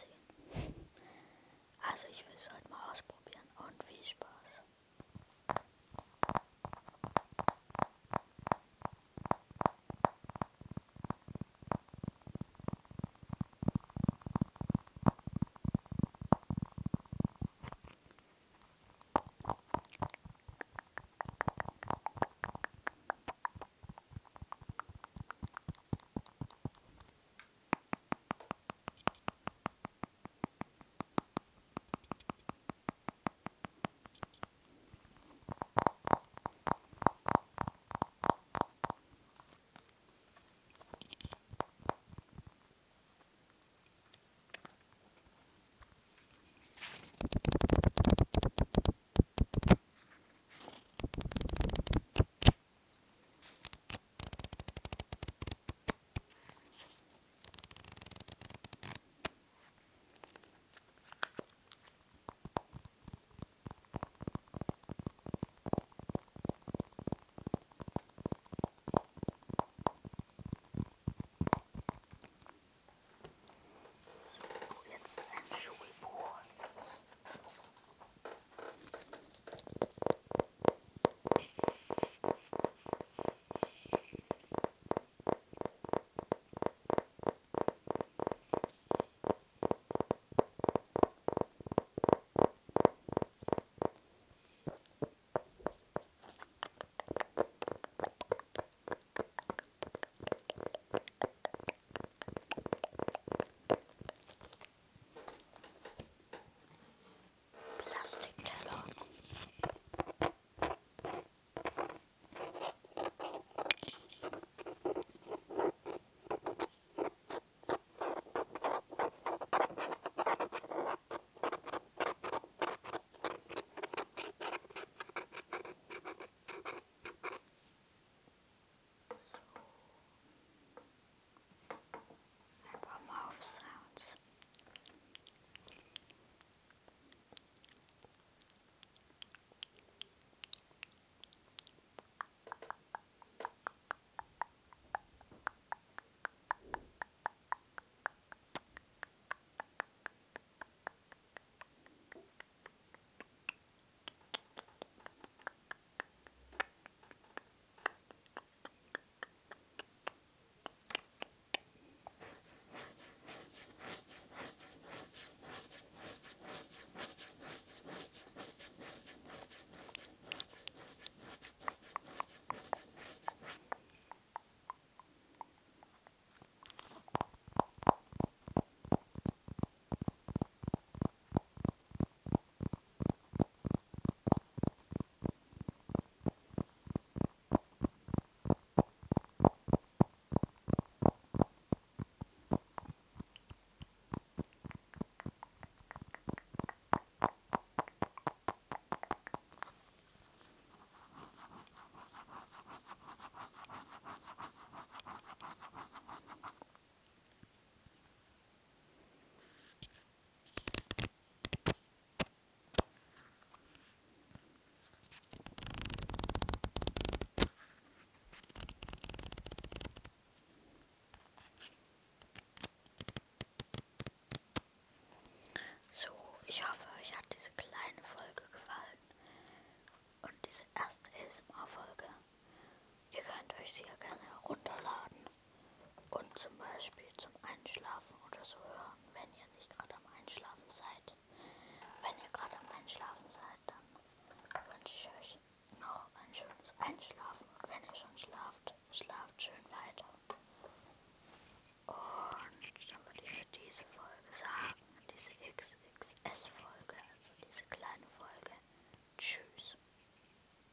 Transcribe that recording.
sehen. Also ich will es heute mal ausprobieren und viel Spaß. könnt euch Design gerne herunterladen und zum Beispiel zum Einschlafen oder so hören, wenn ihr nicht gerade am Einschlafen seid. Wenn ihr gerade am Einschlafen seid.